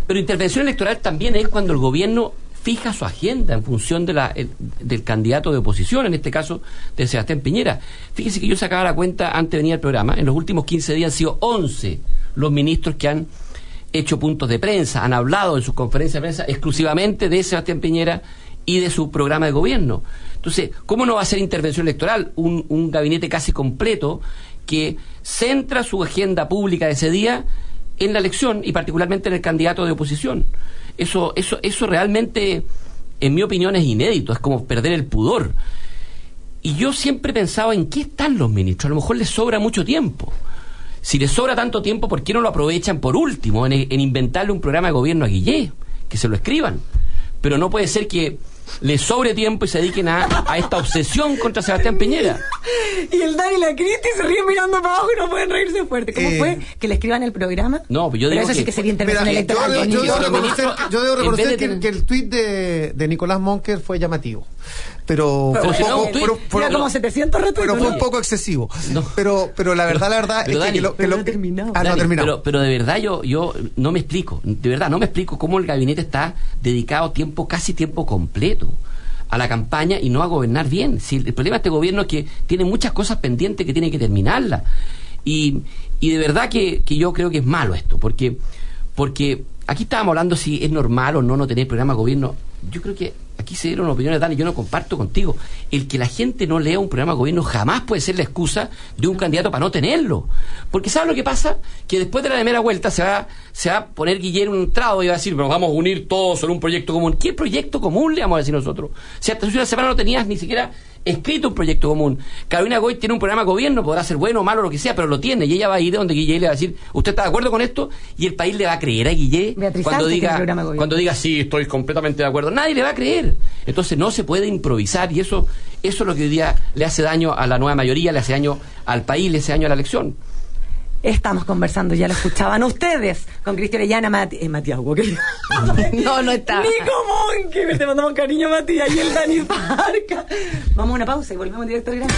Pero intervención electoral también es cuando el gobierno fija su agenda en función de la, el- del candidato de oposición, en este caso de Sebastián Piñera. Fíjese que yo sacaba la cuenta antes de venir al programa, en los últimos 15 días han sido 11 los ministros que han hecho puntos de prensa, han hablado en sus conferencias de prensa exclusivamente de Sebastián Piñera y de su programa de gobierno. Entonces, ¿cómo no va a ser intervención electoral? Un, un gabinete casi completo que centra su agenda pública de ese día en la elección y particularmente en el candidato de oposición. Eso, eso, eso realmente, en mi opinión, es inédito, es como perder el pudor. Y yo siempre pensaba en qué están los ministros. A lo mejor les sobra mucho tiempo. Si les sobra tanto tiempo, ¿por qué no lo aprovechan por último en, en inventarle un programa de gobierno a Guillé? Que se lo escriban. Pero no puede ser que les sobre tiempo y se dediquen a, a esta obsesión contra Sebastián Piñera. Y el Dani y la Cristi se ríen mirando para abajo y no pueden reírse fuerte. ¿Cómo Eh, fue? ¿Que le escriban el programa? No, pero yo Pero digo eso sí que sería intervención Mira, electoral. yo, debo reconocer, yo debo reconocer de que, tener- que el tuit de, de Nicolás Monker fue llamativo. Pero, Pero fue un poco- pero- pero- Era como 700 retuitos. pero fue un poco excesivo. Pero, pero la verdad, la verdad Pero es que, Dani, que lo, que pero lo- no ha terminado. Ah, no terminado. Pero, pero de verdad yo, yo no me explico, de verdad no me explico cómo el gabinete está dedicado tiempo, casi tiempo completo a la campaña y no a gobernar bien. Si el, problema de este gobierno es que tiene muchas cosas pendientes que tiene que terminarlas. Y, y de verdad que, que yo creo que es malo esto, porque, porque aquí estábamos hablando si es normal o no no tener programa de gobierno. Yo creo que aquí se dieron opiniones, Dani, yo no comparto contigo. El que la gente no lea un programa de gobierno jamás puede ser la excusa de un candidato para no tenerlo. Porque ¿sabes lo que pasa? Que después de la primera vuelta se va, se va a poner Guillermo un trado y va a decir, pero vamos a unir todos en un proyecto común. ¿Qué proyecto común le vamos a decir nosotros? Si hasta hace una semana no tenías ni siquiera escrito un proyecto común. Carolina Goy tiene un programa de gobierno, podrá ser bueno o malo, lo que sea, pero lo tiene. Y ella va a ir donde Guille le va a decir, ¿usted está de acuerdo con esto? Y el país le va a creer a Guille Beatriz cuando Sánchez diga, de cuando diga, sí, estoy completamente de acuerdo. Nadie le va a creer. Entonces no se puede improvisar y eso, eso es lo que hoy día le hace daño a la nueva mayoría, le hace daño al país, le hace daño a la elección. Estamos conversando, ya lo escuchaban ustedes, con Cristian Orellana, Mati, eh, Matías Walker. No, no está. Nico Monke, te mandamos cariño, Matías, y el Dani Farca. Vamos a una pausa y volvemos directo al grano.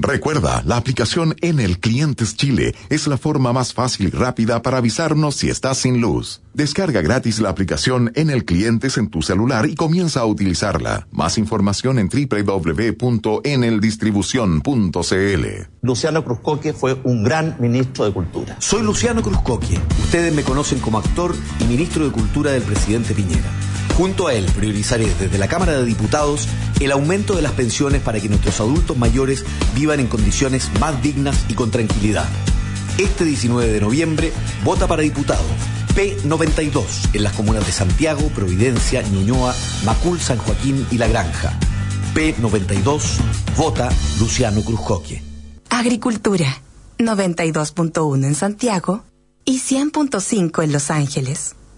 Recuerda, la aplicación en el Clientes Chile es la forma más fácil y rápida para avisarnos si estás sin luz. Descarga gratis la aplicación en el Clientes en tu celular y comienza a utilizarla. Más información en www.eneldistribución.cl. Luciano Cruzcoque fue un gran ministro de Cultura. Soy Luciano Cruzcoque. Ustedes me conocen como actor y ministro de Cultura del presidente Piñera. Junto a él priorizaré desde la Cámara de Diputados el aumento de las pensiones para que nuestros adultos mayores vivan en condiciones más dignas y con tranquilidad. Este 19 de noviembre, vota para diputado P92 en las comunas de Santiago, Providencia, Ñuñoa, Macul, San Joaquín y La Granja. P92, vota Luciano Cruzcoque. Agricultura, 92.1 en Santiago y 100.5 en Los Ángeles.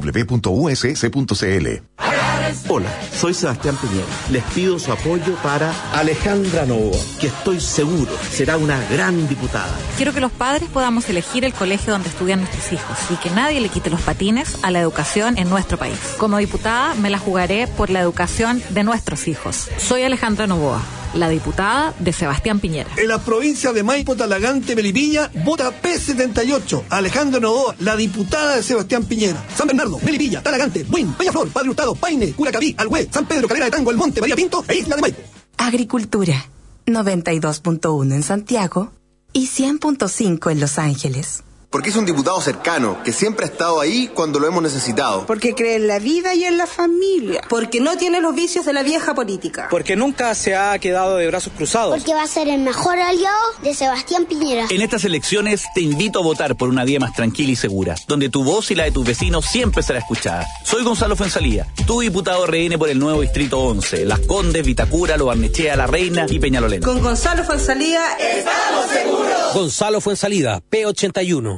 www.uss.cl. Hola, soy Sebastián Piñera. Les pido su apoyo para Alejandra Novoa, que estoy seguro será una gran diputada. Quiero que los padres podamos elegir el colegio donde estudian nuestros hijos y que nadie le quite los patines a la educación en nuestro país. Como diputada me la jugaré por la educación de nuestros hijos. Soy Alejandra Novoa, la diputada de Sebastián Piñera. En la provincia de Maipo, Talagante, Melipilla, vota P78, Alejandro Novoa, la diputada de Sebastián Piñera. San Bernardo, Melipilla, Talagante, Buin, Peñaflor, Padre Hurtado, Paine, Curacaví, Alhué, San Pedro, Calera de Tango, El Monte, María Pinto e Isla de Maipo. Agricultura, 92.1 en Santiago y 100.5 en Los Ángeles. Porque es un diputado cercano, que siempre ha estado ahí cuando lo hemos necesitado. Porque cree en la vida y en la familia. Porque no tiene los vicios de la vieja política. Porque nunca se ha quedado de brazos cruzados. Porque va a ser el mejor aliado de Sebastián Piñera. En estas elecciones te invito a votar por una vía más tranquila y segura, donde tu voz y la de tus vecinos siempre será escuchada. Soy Gonzalo Fuensalía, tu diputado RN por el nuevo Distrito 11, Las Condes, Vitacura, Lo Barnechea, La Reina y Peñalolén. Con Gonzalo Fuensalía estamos seguros. Gonzalo Fuensalida, P81.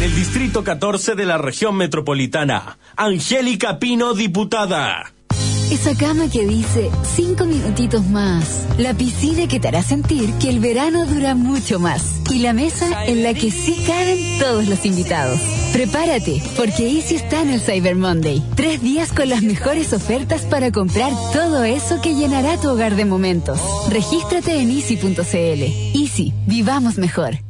En el Distrito 14 de la región metropolitana, Angélica Pino, diputada. Esa cama que dice cinco minutitos más. La piscina que te hará sentir que el verano dura mucho más. Y la mesa en la que sí caben todos los invitados. Prepárate, porque Easy está en el Cyber Monday. Tres días con las mejores ofertas para comprar todo eso que llenará tu hogar de momentos. Regístrate en easy.cl. Easy, vivamos mejor.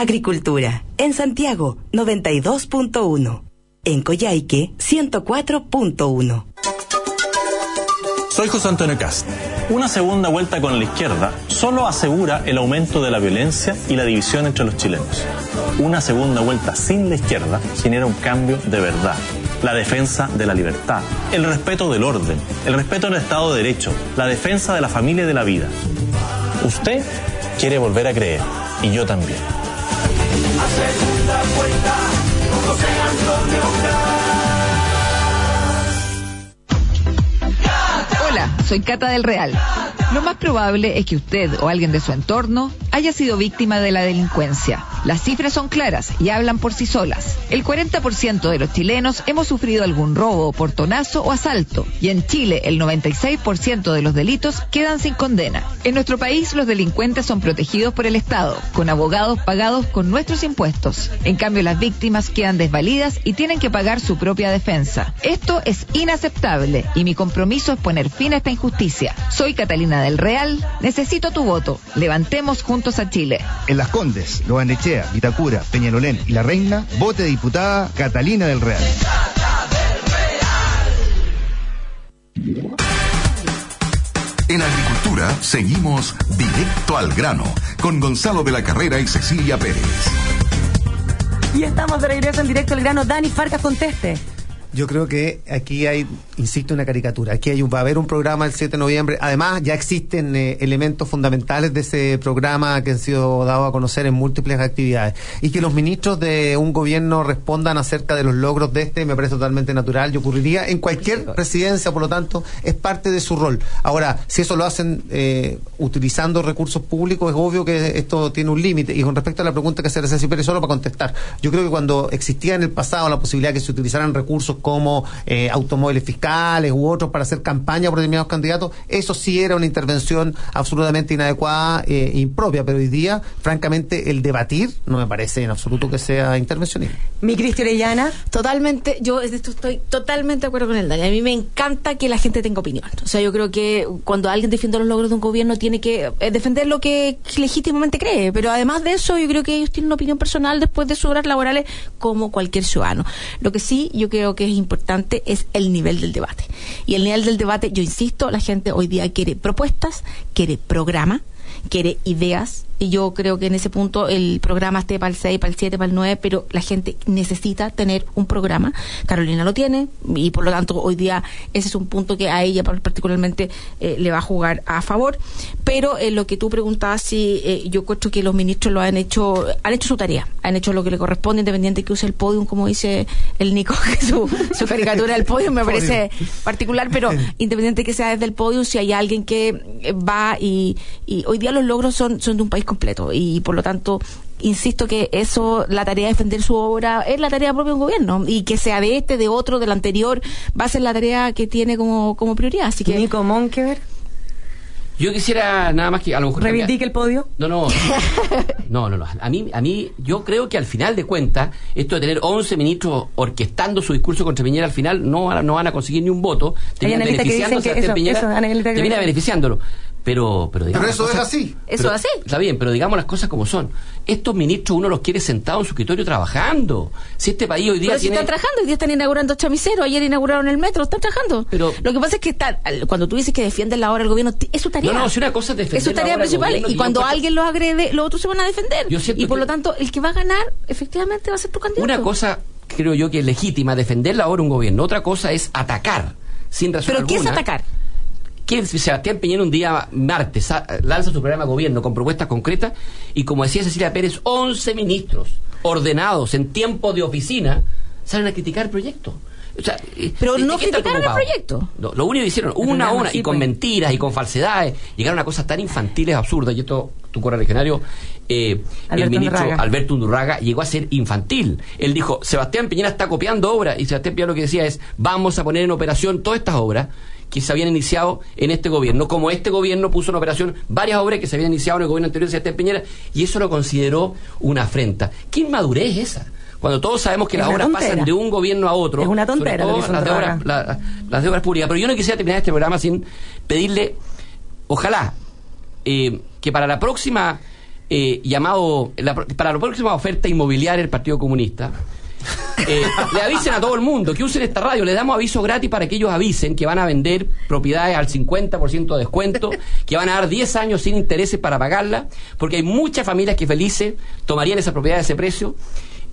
Agricultura. En Santiago, 92.1. En Coyhaique, 104.1. Soy José Antonio Cast. Una segunda vuelta con la izquierda solo asegura el aumento de la violencia y la división entre los chilenos. Una segunda vuelta sin la izquierda genera un cambio de verdad. La defensa de la libertad, el respeto del orden, el respeto al Estado de Derecho, la defensa de la familia y de la vida. Usted quiere volver a creer, y yo también. Segunda José Antonio Hola, soy Cata del Real. Lo más probable es que usted o alguien de su entorno haya sido víctima de la delincuencia. Las cifras son claras y hablan por sí solas. El 40% de los chilenos hemos sufrido algún robo, portonazo o asalto. Y en Chile el 96% de los delitos quedan sin condena. En nuestro país los delincuentes son protegidos por el Estado, con abogados pagados con nuestros impuestos. En cambio las víctimas quedan desvalidas y tienen que pagar su propia defensa. Esto es inaceptable y mi compromiso es poner fin a esta injusticia. Soy Catalina del Real, necesito tu voto. Levantemos juntos a Chile. En Las Condes, Loanechea, Vitacura, Peñalolén y La Reina, vote diputada Catalina del Real. En agricultura seguimos directo al grano con Gonzalo de la Carrera y Cecilia Pérez. Y estamos de regreso en directo al grano. Dani Farcas, conteste. Yo creo que aquí hay, insisto, una caricatura. Aquí hay un, va a haber un programa el 7 de noviembre. Además, ya existen eh, elementos fundamentales de ese programa que han sido dados a conocer en múltiples actividades. Y que los ministros de un gobierno respondan acerca de los logros de este me parece totalmente natural y ocurriría en cualquier presidencia, por lo tanto, es parte de su rol. Ahora, si eso lo hacen eh, utilizando recursos públicos, es obvio que esto tiene un límite. Y con respecto a la pregunta que se hace Ceci Pérez, solo para contestar, yo creo que cuando existía en el pasado la posibilidad de que se utilizaran recursos como eh, automóviles fiscales u otros para hacer campaña por determinados candidatos, eso sí era una intervención absolutamente inadecuada e impropia, pero hoy día, francamente, el debatir no me parece en absoluto que sea intervencionismo. Mi Cristi Orellana. Totalmente, yo de esto estoy totalmente de acuerdo con el Dani. A mí me encanta que la gente tenga opinión. O sea, yo creo que cuando alguien defiende los logros de un gobierno tiene que eh, defender lo que legítimamente cree, pero además de eso yo creo que ellos tienen una opinión personal después de sus horas laborales como cualquier ciudadano. Lo que sí yo creo que es importante es el nivel del debate. Y el nivel del debate, yo insisto, la gente hoy día quiere propuestas, quiere programa, quiere ideas. Y yo creo que en ese punto el programa esté para el 6, para el 7, para el 9, pero la gente necesita tener un programa. Carolina lo tiene y por lo tanto hoy día ese es un punto que a ella particularmente eh, le va a jugar a favor. Pero eh, lo que tú preguntabas, si eh, yo creo que los ministros lo han hecho, han hecho su tarea. han hecho lo que le corresponde, independiente que use el podium, como dice el Nico, que su, su caricatura del podium me parece particular, pero independiente que sea desde el podium, si hay alguien que eh, va y, y hoy día los logros son, son de un país completo y por lo tanto insisto que eso, la tarea de defender su obra es la tarea propia de un gobierno y que sea de este, de otro, del anterior, va a ser la tarea que tiene como, como prioridad. Así que Nico Monkever. Yo quisiera nada más que a lo mejor reivindique el podio. No, no. No, no, no. A mí a mí yo creo que al final de cuentas esto de tener 11 ministros orquestando su discurso contra Piñera al final no, no van a conseguir ni un voto, termina beneficiándose a Piñera, termina beneficiándolo. Pero, pero, digamos, pero eso es así. Eso es así. Está bien, pero digamos las cosas como son. Estos ministros uno los quiere sentados en su escritorio trabajando. Si este país hoy día pero tiene... si están trabajando, hoy día están inaugurando chamiceros, ayer inauguraron el metro, están trabajando. Pero lo que pasa es que está, cuando tú dices que defienden la obra del gobierno, es su tarea. No, no, si una cosa es defender Es su tarea principal. Gobierno, y cuando alguien los agrede, los otros se van a defender. y por que... lo tanto, el que va a ganar, efectivamente, va a ser tu candidato. Una cosa, creo yo, que es legítima, defender la obra de un gobierno. Otra cosa es atacar, sin razón ¿Pero alguna. qué es atacar? Que Sebastián Piñera un día martes lanza su programa de gobierno con propuestas concretas y como decía Cecilia Pérez, 11 ministros ordenados en tiempo de oficina salen a criticar el proyecto. O sea, pero no criticaron el proyecto. No, lo único que hicieron, una a una, y con mentiras y con falsedades, llegaron a cosas tan infantiles, absurdas. Y esto, tu correligionario, eh, el ministro Undurraga. Alberto Undurraga, llegó a ser infantil. Él dijo, Sebastián Piñera está copiando obras, y Sebastián Piñera lo que decía es, vamos a poner en operación todas estas obras que se habían iniciado en este gobierno, como este gobierno puso en operación varias obras que se habían iniciado en el gobierno anterior de Sebastián Piñera, y eso lo consideró una afrenta. ¿Qué inmadurez es esa? Cuando todos sabemos que es las obras tontera. pasan de un gobierno a otro, es una tontera sobre todo las, de obras, la, las de obras públicas. Pero yo no quisiera terminar este programa sin pedirle, ojalá, eh, que para la próxima eh, llamado, la, para la próxima oferta inmobiliaria del Partido Comunista, eh, le avisen a todo el mundo que usen esta radio. Le damos aviso gratis para que ellos avisen que van a vender propiedades al 50% de descuento, que van a dar 10 años sin intereses para pagarla, porque hay muchas familias que felices tomarían esa propiedad a ese precio.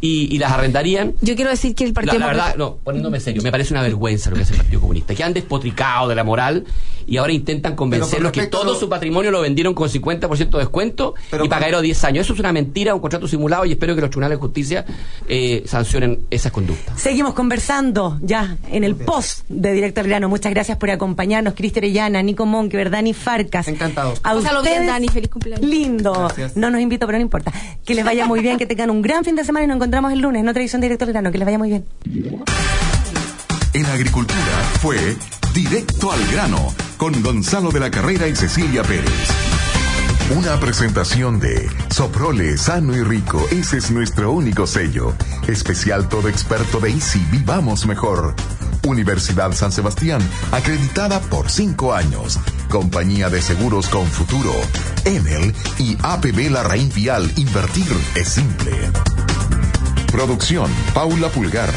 Y, y, las arrendarían. Yo quiero decir que el Partido La, la verdad, no, poniéndome serio, me parece una vergüenza lo que hace el Partido Comunista, que han despotricado de la moral y ahora intentan convencerlos que todo lo... su patrimonio lo vendieron con 50% de descuento Pero y pagaron 10 años. Eso es una mentira, un contrato simulado y espero que los tribunales de justicia eh, sancionen esas conductas. Seguimos conversando ya en el post de Directo al Grano. Muchas gracias por acompañarnos, Cristi Orellana, Nico Monque, Dani Farcas. Encantado. A ustedes, bien, Dani, feliz cumpleaños. Lindo. Gracias. No nos invito, pero no importa. Que les vaya muy bien, que tengan un gran fin de semana y nos encontramos el lunes en otra edición Directo al Grano. Que les vaya muy bien. En agricultura fue Directo al Grano con Gonzalo de la Carrera y Cecilia Pérez. Una presentación de Soprole sano y rico, ese es nuestro único sello. Especial todo experto de Easy, vivamos mejor. Universidad San Sebastián, acreditada por cinco años. Compañía de seguros con futuro. Enel y APB Larraín Vial, invertir es simple. Producción, Paula Pulgar.